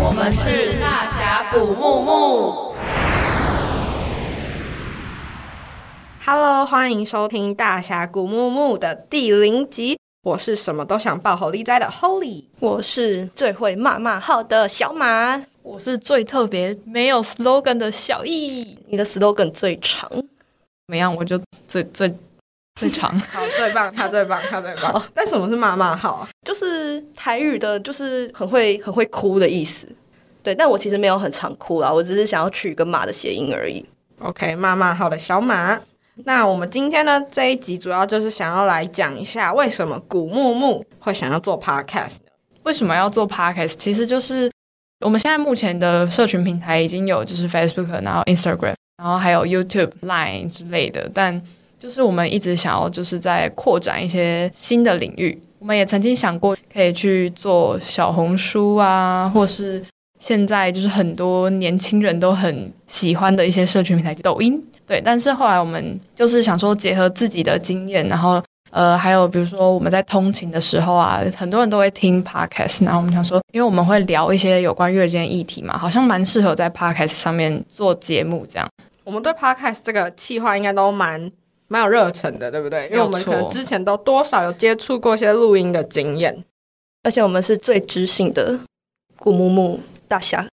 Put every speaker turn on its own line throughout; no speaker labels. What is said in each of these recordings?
我们是大侠谷木木。Hello，欢迎收听大侠谷木木的第零集。我是什么都想爆吼哩哉的 Holy，
我是最会骂骂号的小马，
我是最特别没有 slogan 的小易。
你的 slogan 最长，
怎么样？我就最最最长。
好，最棒，他最棒，他最棒。但什么是骂骂号？
就是台语的，就是很会很会哭的意思。对，但我其实没有很常哭啊，我只是想要取一个马的谐音而已。
OK，骂骂号的小马。那我们今天呢，这一集主要就是想要来讲一下，为什么古木木会想要做 podcast 呢？
为什么要做 podcast？其实就是我们现在目前的社群平台已经有，就是 Facebook，然后 Instagram，然后还有 YouTube、Line 之类的。但就是我们一直想要，就是在扩展一些新的领域。我们也曾经想过，可以去做小红书啊，或是现在就是很多年轻人都很喜欢的一些社群平台，抖音。对，但是后来我们就是想说，结合自己的经验，然后呃，还有比如说我们在通勤的时候啊，很多人都会听 podcast，然后我们想说，因为我们会聊一些有关月经议题嘛，好像蛮适合在 podcast 上面做节目这样。
我们对 podcast 这个企划应该都蛮蛮有热忱的，对不对？因为我们可能之前都多少有接触过一些录音的经验，
而且我们是最知性的古木木大侠。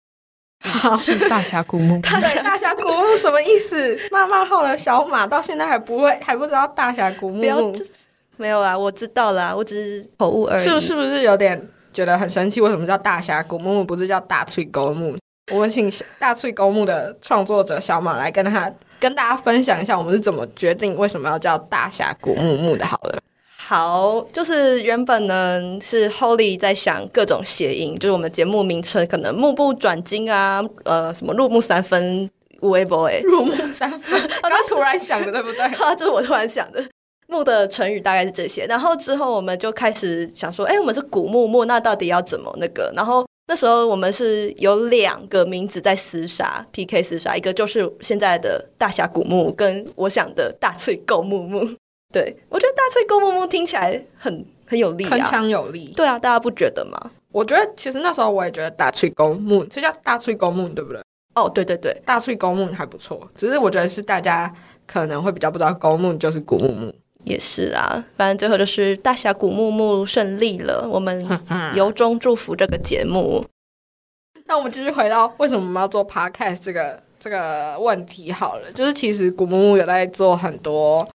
好 是大侠谷慕慕，
大侠谷慕慕什么意思？骂骂后的小马到现在还不会，还不知道大侠谷木木。
没有啦，我知道啦，我只是口误而已。
是不是不是有点觉得很生气？为什么叫大侠谷木木，不是叫大翠沟木？我们请大翠沟木的创作者小马来跟他跟大家分享一下，我们是怎么决定为什么要叫大峡谷木木的？好了。
好，就是原本呢是 Holy 在想各种谐音，就是我们节目名称可能目不转睛啊，呃，什么入木三分，无为 boy，
入木三分，他突然想的对不对？
啊，就是我突然想的，木的成语大概是这些。然后之后我们就开始想说，哎，我们是古木木，那到底要怎么那个？然后那时候我们是有两个名字在厮杀 PK 厮杀，一个就是现在的大侠谷木，跟我想的大喙沟慕慕。对，我觉得大喙沟慕慕听起来很很有力啊，
铿锵有力。
对啊，大家不觉得吗？
我觉得其实那时候我也觉得大翠公墓，这叫大翠公墓，对不对？
哦，对对对，
大翠公墓还不错。只是我觉得是大家可能会比较不知道公墓就是谷慕慕。
也是啊，反正最后就是大侠谷木木胜利了。我们由衷祝福这个节目。
那我们继续回到为什么我们要做 podcast 这个这个问题好了，就是其实古木木有在做很多。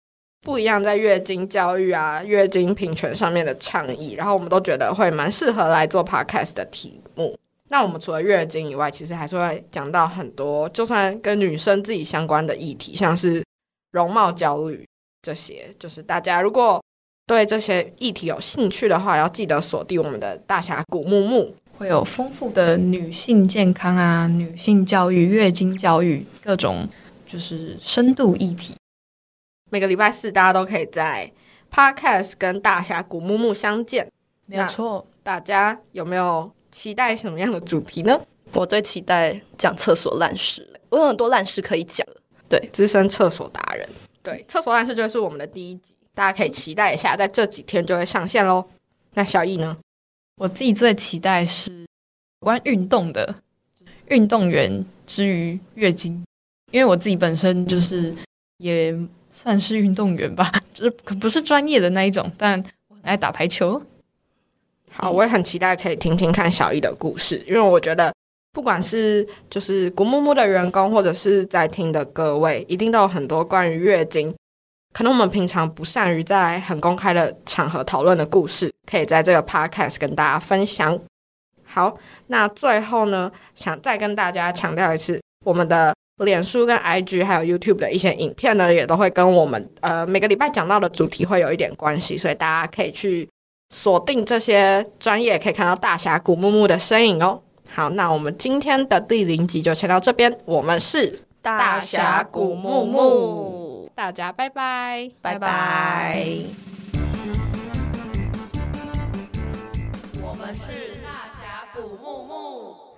不一样，在月经教育啊、月经平权上面的倡议，然后我们都觉得会蛮适合来做 podcast 的题目。那我们除了月经以外，其实还是会讲到很多，就算跟女生自己相关的议题，像是容貌焦虑这些。就是大家如果对这些议题有兴趣的话，要记得锁定我们的大峡谷木木，
会有丰富的女性健康啊、女性教育、月经教育各种就是深度议题。
每个礼拜四，大家都可以在 Podcast 跟大峡谷木木相见。
没有错，
大家有没有期待什么样的主题呢？
我最期待讲厕所烂事，我有很多烂事可以讲。对，
资深厕所达人。对，厕所烂事就是我们的第一集，大家可以期待一下，在这几天就会上线喽。那小易呢？
我自己最期待是有关运动的，运动员之于月经，因为我自己本身就是也。算是运动员吧，就是可不是专业的那一种，但我很爱打排球。
好，我也很期待可以听听看小易的故事，因为我觉得不管是就是古木木的员工，或者是在听的各位，一定都有很多关于月经，可能我们平常不善于在很公开的场合讨论的故事，可以在这个 podcast 跟大家分享。好，那最后呢，想再跟大家强调一次，我们的。脸书跟 IG 还有 YouTube 的一些影片呢，也都会跟我们呃每个礼拜讲到的主题会有一点关系，所以大家可以去锁定这些专业，可以看到大侠谷木木的身影哦。好，那我们今天的第零集就先到这边，我们是
大峡谷木木，
大家拜拜，
拜拜。
我们是大峡谷慕慕。